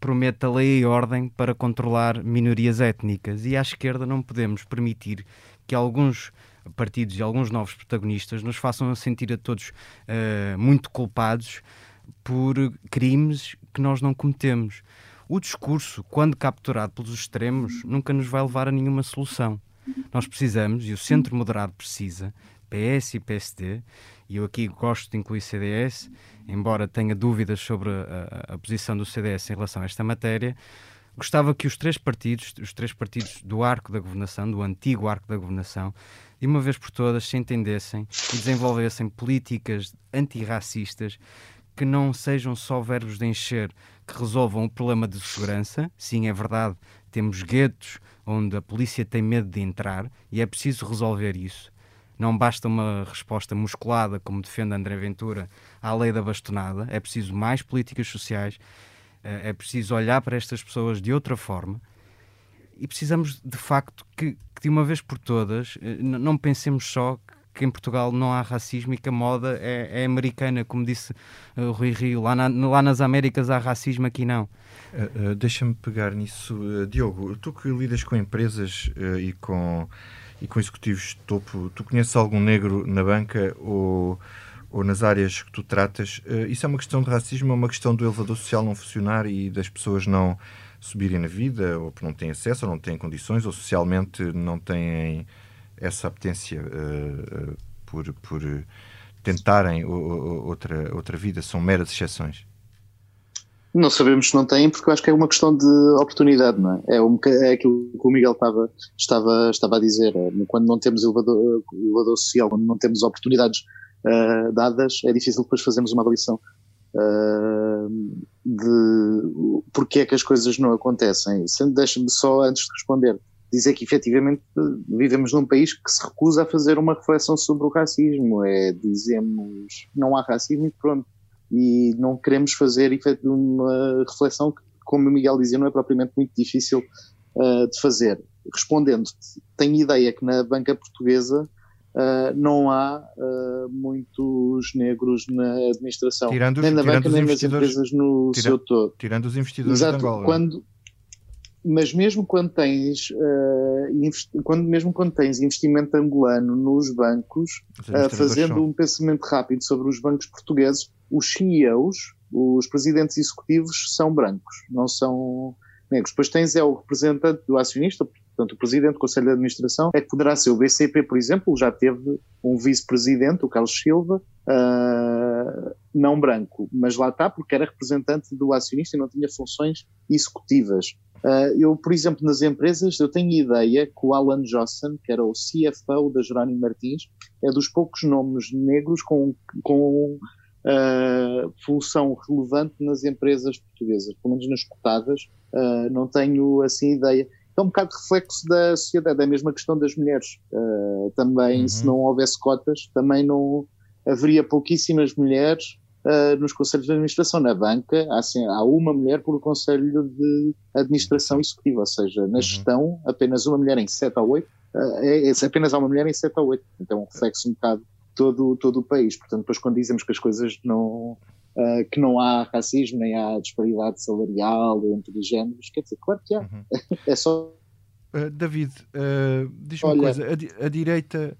promete a lei e ordem para controlar minorias étnicas. E à esquerda não podemos permitir que alguns partidos e alguns novos protagonistas nos façam sentir a todos uh, muito culpados por crimes que nós não cometemos. O discurso, quando capturado pelos extremos, nunca nos vai levar a nenhuma solução. Nós precisamos, e o centro moderado precisa, PS e PSD, e eu aqui gosto de incluir CDS, embora tenha dúvidas sobre a, a, posição do CDS em relação a esta matéria, gostava que os três partidos, os três partidos do arco da governação, do antigo arco da governação, de uma vez por todas se entendessem e desenvolvessem políticas antirracistas que não sejam só verbos de encher, que resolvam o problema de segurança. Sim, é verdade, temos guetos onde a polícia tem medo de entrar e é preciso resolver isso. Não basta uma resposta musculada, como defende André Ventura, à lei da bastonada. É preciso mais políticas sociais. Eh, é preciso olhar para estas pessoas de outra forma. E precisamos, de facto, que, que de uma vez por todas, eh, não pensemos só que em Portugal não há racismo e que a moda é, é americana, como disse uh, Rui Rio. Lá, na, lá, nas Américas há racismo, aqui não.
Uh, uh, Deixa-me pegar nisso. Diogo, tu que lidas com empresas e com e com executivos de topo, tu conheces algum negro na banca ou, ou nas áreas que tu tratas? Uh, isso é uma questão de racismo, é uma questão do elevador social não funcionar e das pessoas não subirem na vida, ou porque não têm acesso, ou não têm condições, ou socialmente não têm essa apetência uh, por, por tentarem outra, outra vida, são meras exceções.
Não sabemos se não têm, porque eu acho que é uma questão de oportunidade, não é? É, um, é aquilo que o Miguel estava, estava, estava a dizer. É, quando não temos elevador, elevador social, quando não temos oportunidades uh, dadas, é difícil depois fazermos uma avaliação uh, de porque é que as coisas não acontecem. Deixa-me só, antes de responder, dizer que efetivamente vivemos num país que se recusa a fazer uma reflexão sobre o racismo. É, dizemos, não há racismo e pronto e não queremos fazer uma reflexão que, como o Miguel dizia, não é propriamente muito difícil uh, de fazer. Respondendo, tenho ideia que na banca portuguesa uh, não há uh, muitos negros na administração,
tirando os,
nem na
banca
nem nas empresas no
tira,
seu todo.
Tirando os investidores
Exato,
de Angola.
Quando, mas mesmo quando tens uh, quando mesmo quando tens investimento angolano nos bancos, uh, fazendo são. um pensamento rápido sobre os bancos portugueses, os CEOs, os presidentes executivos, são brancos, não são negros. Depois tens é o representante do acionista, portanto, o presidente do Conselho de Administração, é que poderá ser o BCP, por exemplo, já teve um vice-presidente, o Carlos Silva, uh, não branco, mas lá está porque era representante do acionista e não tinha funções executivas. Uh, eu, por exemplo, nas empresas, eu tenho ideia que o Alan Johnson, que era o CFO da Jerónimo Martins, é dos poucos nomes negros com, com uh, função relevante nas empresas portuguesas, pelo menos nas cotadas, uh, não tenho assim ideia. É um bocado reflexo da sociedade, é a mesma questão das mulheres. Uh, também, uhum. se não houvesse cotas, também não haveria pouquíssimas mulheres nos conselhos de administração. Na banca, há, assim, há uma mulher por conselho de administração executiva, ou seja, na uhum. gestão, apenas uma mulher em 7 a 8, uh, é, é, apenas há uma mulher em 7 a 8. Então, é um reflexo um bocado todo, todo o país. Portanto, depois quando dizemos que as coisas não, uh, que não há racismo, nem há disparidade salarial entre géneros, quer dizer, claro que há. Uhum. é só.
Uh, David, uh, diz-me uma coisa, a, a direita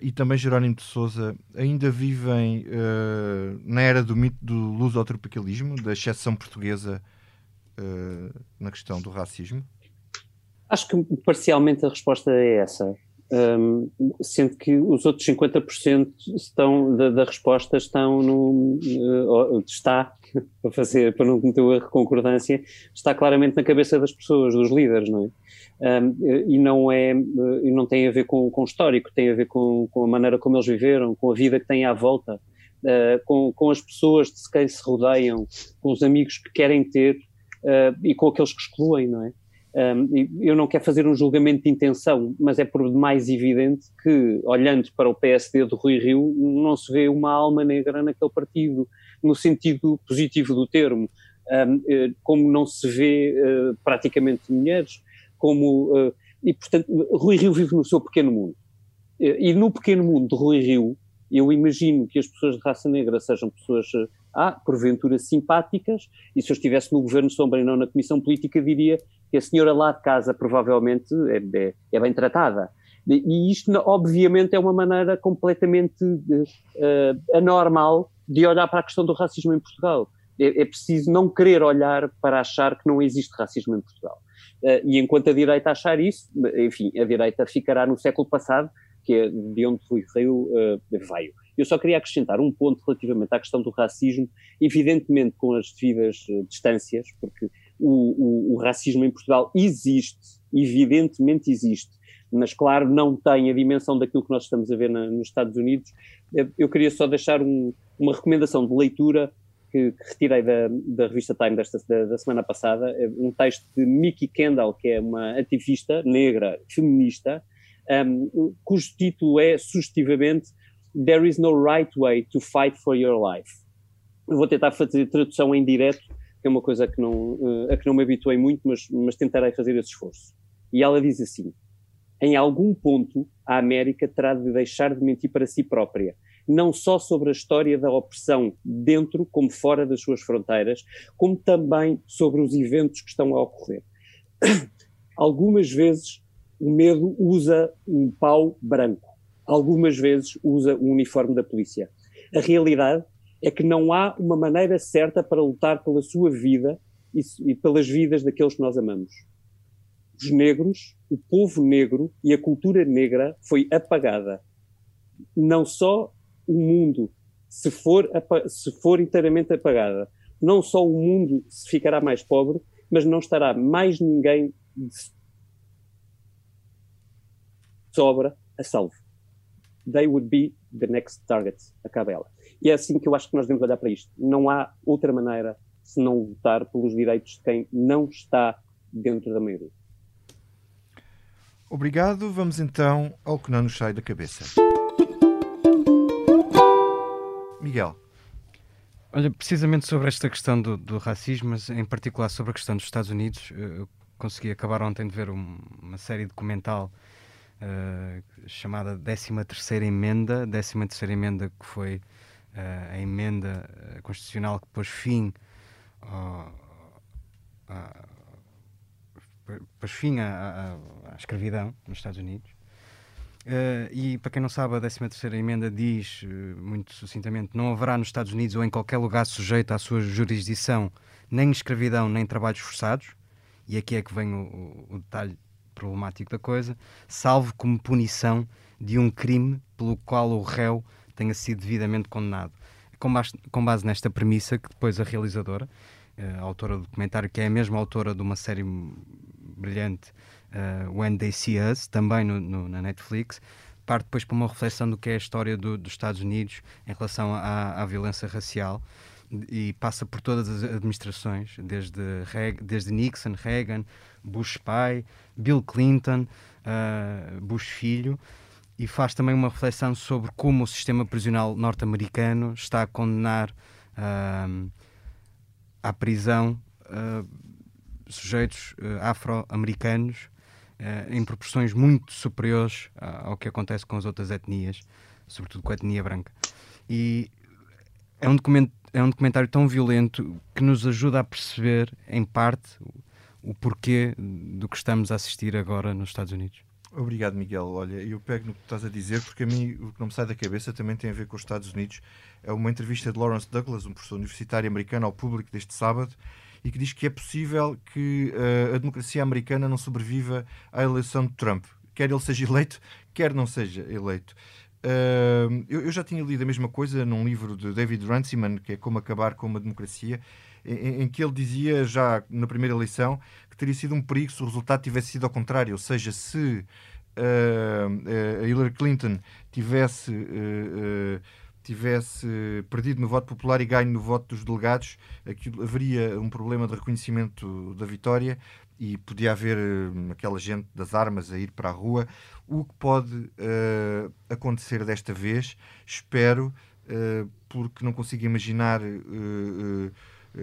e também Jerónimo de Souza ainda vivem na era do mito do lusotropicalismo, da exceção portuguesa na questão do racismo?
Acho que parcialmente a resposta é essa. Um, sendo que os outros 50% estão, da, da, resposta estão no. Uh, está, para, fazer, para não cometer de concordância, está claramente na cabeça das pessoas, dos líderes, não é? Um, e não é e não tem a ver com, com o histórico, tem a ver com, com a maneira como eles viveram, com a vida que têm à volta, uh, com, com as pessoas de quem se rodeiam, com os amigos que querem ter uh, e com aqueles que excluem, não é? Eu não quero fazer um julgamento de intenção, mas é por demais evidente que, olhando para o PSD do Rui Rio, não se vê uma alma negra naquele partido, no sentido positivo do termo, eh, como não se vê uh, praticamente mulheres, como. Uh, e, portanto, Rui Rio vive no seu pequeno mundo. E no pequeno mundo de Rui Rio, eu imagino que as pessoas de raça negra sejam pessoas há, porventura, simpáticas, e se eu estivesse no governo sombra e não na comissão política, diria que a senhora lá de casa provavelmente é, é, é bem tratada. E isto, obviamente, é uma maneira completamente uh, anormal de olhar para a questão do racismo em Portugal. É, é, preciso não querer olhar para achar que não existe racismo em Portugal. Uh, e enquanto a direita achar isso, enfim, a direita ficará no século passado, que é de onde Rui Rio uh, veio. Eu só queria acrescentar um ponto relativamente à questão do racismo, evidentemente com as devidas uh, distâncias, porque o, o, o racismo em Portugal existe, evidentemente existe, mas claro, não tem a dimensão daquilo que nós estamos a ver na, nos Estados Unidos. Eu queria só deixar um, uma recomendação de leitura que, que retirei da, da, revista Time desta, da, da, semana passada, é um texto de Mickey Kendall, que é uma ativista negra, feminista, um, cujo título é, sugestivamente, There is no right way to fight for your life. Eu vou tentar fazer tradução em direto, que é uma coisa que não, uh, a que não me habituei muito, mas, mas tentarei fazer esse esforço. E ela diz assim: em algum ponto, a América terá de deixar de mentir para si própria, não só sobre a história da opressão dentro como fora das suas fronteiras, como também sobre os eventos que estão a ocorrer. Algumas vezes o medo usa um pau branco, algumas vezes usa o uniforme da polícia. A realidade é que não há uma maneira certa para lutar pela sua vida e, pelas vidas daqueles que nós amamos os negros, o povo negro e a cultura negra foi apagada. Não só o mundo, se for, se for inteiramente apagada, não só o mundo se ficará mais pobre, mas não estará mais ninguém de sobra a salvo. They would be the next target, acaba ela. E é assim que eu acho que nós devemos olhar para isto. Não há outra maneira se não lutar pelos direitos de quem não está dentro da maioria.
Obrigado. Vamos então ao que não nos sai da cabeça. Miguel.
Olha, precisamente sobre esta questão do, do, racismo, mas em particular sobre a questão dos Estados Unidos, eu consegui acabar ontem de ver um, uma série documental uh, chamada 13ª Emenda, 13ª Emenda que foi uh, a emenda eh, constitucional que pôs fim uh, pôs fim à, à, à, escravidão nos Estados Unidos. Uh, e para quem não sabe, a 13 emenda diz, uh, muito sucintamente, não haverá nos Estados Unidos ou em qualquer lugar sujeito à sua jurisdição nem escravidão nem trabalhos forçados, e aqui é que vem o, o detalhe problemático da coisa, salvo como punição de um crime pelo qual o réu tenha sido devidamente condenado. Com base, com base nesta premissa que depois a realizadora, eh, a autora do documentário, que é a mesma autora de uma série brilhante, uh, When They See Us, também no, no, na Netflix, parte depois para uma reflexão do que é a história do, dos Estados Unidos em relação à, à, violência racial e passa por todas as administrações, desde, desde Nixon, Reagan, Bush pai, Bill Clinton, uh, Bush filho, e faz também uma reflexão sobre como o sistema prisional norte-americano está a condenar uh, à prisão uh, sujeitos afro-americanos em proporções muito superiores ao que acontece com as outras etnias, sobretudo com a etnia branca. E é um, documento, é um documentário tão violento que nos ajuda a perceber, em parte, o porquê do que estamos a assistir agora nos Estados Unidos.
Obrigado, Miguel. Olha, eu pego no que estás a dizer, porque a mim o que não me sai da cabeça também tem a ver com os Estados Unidos. É uma entrevista de Lawrence Douglas, um professor universitário americano, ao público deste sábado, e que diz que é possível que uh, a democracia americana não sobreviva à eleição de Trump. Quer ele seja eleito, quer não seja eleito. Uh, eu, eu, já tinha lido a mesma coisa num livro de David Runciman, que é Como Acabar com uma Democracia, em, em, que ele dizia, já na primeira eleição, que teria sido um perigo se o resultado tivesse sido ao contrário, ou seja, se uh, Hillary Clinton tivesse tivesse perdido no voto popular e ganho no voto dos delegados, aquilo, haveria um problema de reconhecimento da vitória e podia haver uh, aquela gente das armas a ir para a rua. O que pode uh, acontecer desta vez, espero, uh, porque não consigo imaginar.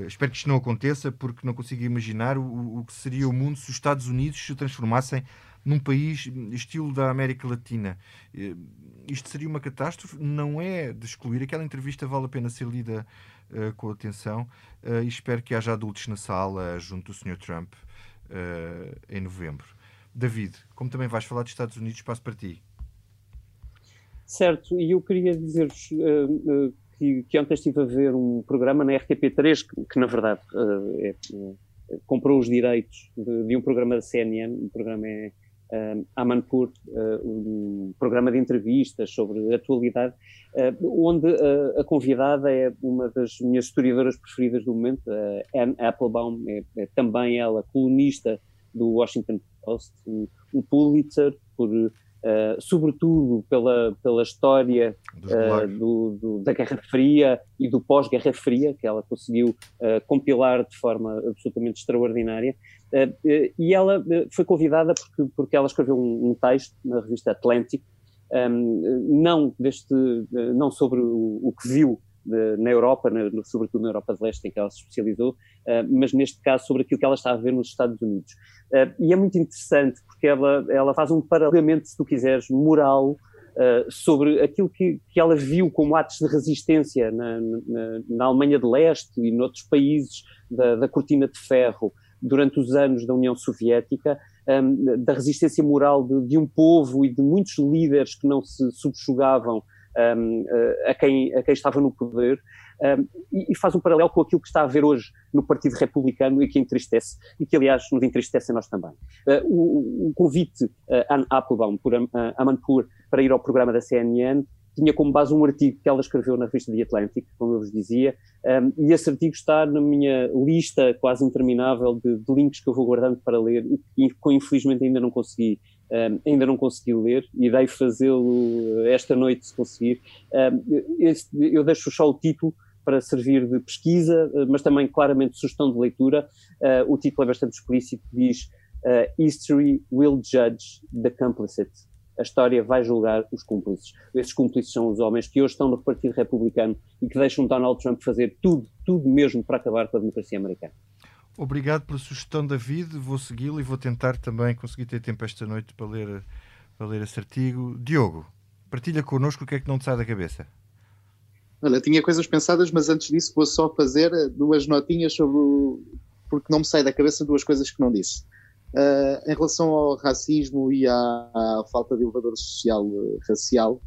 Espero que isto não aconteça, porque não consigo imaginar o, o que seria o mundo se os Estados Unidos se transformassem num país estilo da América Latina. Eh, isto seria uma catástrofe? Não é de excluir. Aquela entrevista vale a pena ser lida uh, com atenção uh, e espero que haja adultos na sala junto do Sr. Trump uh, em novembro. David, como também vais falar dos Estados Unidos, passo para ti.
Certo, e eu queria dizer-vos que, que, ontem estive a ver um programa na RTP3, que, que na verdade é, comprou os direitos de, de, um programa da CNN, o programa é uh, Amanpur, uh, um programa de entrevistas sobre atualidade, uh, onde uh, a convidada é uma das minhas historiadoras preferidas do momento, Anne Applebaum, é, é, também ela colunista do Washington Post, um, um Pulitzer por Uh, sobretudo pela, pela história uh, do, do, da Guerra Fria e do pós-Guerra Fria, que ela conseguiu uh, compilar de forma absolutamente extraordinária. e ela foi convidada porque, porque ela escreveu um, um texto na revista Atlantic, um, ehm, não, deste, não sobre o, o que viu na Europa, na, sobretudo na Europa de Leste, em que ela se especializou, uh, mas neste caso sobre aquilo que ela está a ver nos Estados Unidos. Uh, e é muito interessante porque ela, ela faz um paralelamento, se tu quiseres, moral uh, sobre aquilo que, que ela viu como atos de resistência na, na, na Alemanha de Leste e noutros países da, da Cortina de Ferro durante os anos da União Soviética, da resistência moral de, de, um povo e de muitos líderes que não se subjugavam um, a, quem, a quem estava no poder. Um, e, e, faz um paralelo com aquilo que está a ver hoje no Partido Republicano e que entristece, e que aliás nos entristece a nós também. Uh, o, o, convite uh, Anne Applebaum por uh, Amanpour para ir ao programa da CNN tinha como base um artigo que ela escreveu na revista The Atlantic, como eu vos dizia, um, e esse artigo está na minha lista quase interminável de, de links que eu vou guardando para ler e que infelizmente ainda não consegui um, ainda não consegui ler, irei fazê-lo esta noite se conseguir. Um, este, eu deixo só o título para servir de pesquisa, mas também claramente sugestão de leitura. Uh, o título é bastante explícito, diz uh, History will judge the complicit. A história vai julgar os cúmplices. Esses cúmplices são os homens que hoje estão no Partido Republicano e que deixam Donald Trump fazer tudo, tudo mesmo para acabar com a democracia americana.
Obrigado pela sugestão, David. Vou segui-lo e vou tentar também conseguir ter tempo esta noite para ler, para ler esse artigo. Diogo, partilha connosco o que é que não te sai da cabeça.
Olha, tinha coisas pensadas, mas antes disso vou só fazer duas notinhas sobre o... porque não me sai da cabeça duas coisas que não disse. Uh, em relação ao racismo e à, à falta de elevador social uh, racial,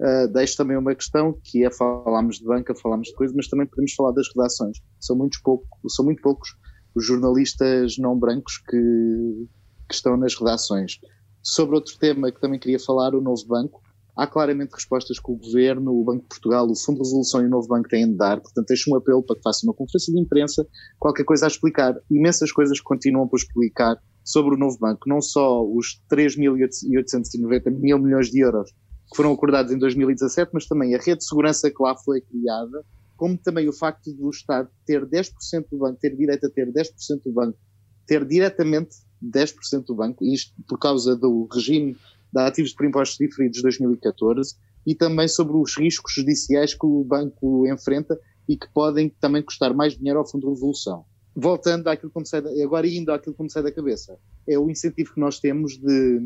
uh, deixo também uma questão que é falámos de banca, falámos de coisas, mas também podemos falar das redações. São, pouco, são muito poucos os jornalistas não brancos que, que estão nas redações. Sobre outro tema que também queria falar, o novo banco, há claramente respostas que o Governo, o Banco de Portugal, o Fundo de Resolução e o Novo Banco têm de dar, portanto deixo um apelo para que faça uma conferência de imprensa, qualquer coisa a explicar, imensas coisas que continuam por explicar sobre o Novo Banco, não só os 3.890 mil milhões de euros que foram acordados em 2017, mas também a rede de segurança que lá foi criada, como também o facto do Estado ter 10% do banco, ter direito a ter 10% do banco, ter diretamente 10% do banco, isto por causa do regime de ativos por impostos diferidos de 2014, e também sobre os riscos judiciais que o banco enfrenta e que podem também custar mais dinheiro ao Fundo de Resolução. Voltando àquilo que me sai, da, agora indo àquilo que me sai da cabeça, é o incentivo que nós temos de,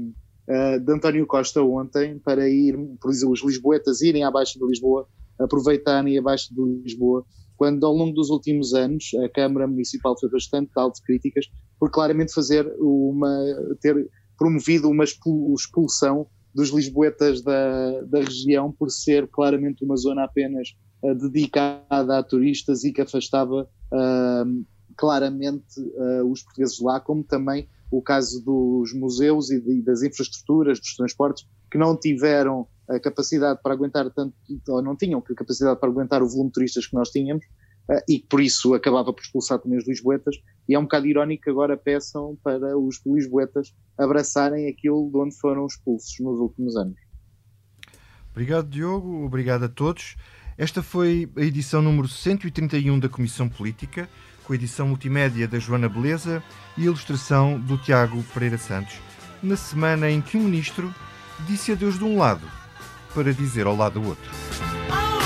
uh, de António Costa ontem para ir, por exemplo, os lisboetas irem abaixo de Lisboa aproveitarem abaixo de Lisboa, quando ao longo dos últimos anos a Câmara Municipal foi bastante alto de críticas por claramente fazer uma, ter promovido uma expulsão dos lisboetas da, da região por ser claramente uma zona apenas uh, dedicada a turistas e que afastava uh, claramente uh, os portugueses lá, como também o caso dos museus e, de, das infraestruturas, dos transportes, que não tiveram a capacidade para aguentar tanto, ou não tinham a capacidade para aguentar o volume de turistas que nós tínhamos, uh, e por isso acabava por expulsar também os lisboetas, e é um bocado irónico que agora peçam para os lisboetas abraçarem aquilo de onde foram expulsos nos últimos anos.
Obrigado, Diogo, obrigado a todos. Esta foi a edição número 131 da Comissão Política, com a edição multimédia da Joana Beleza e a ilustração do Tiago Pereira Santos, na semana em que um ministro disse adeus de um lado para dizer ao lado do outro. Oh,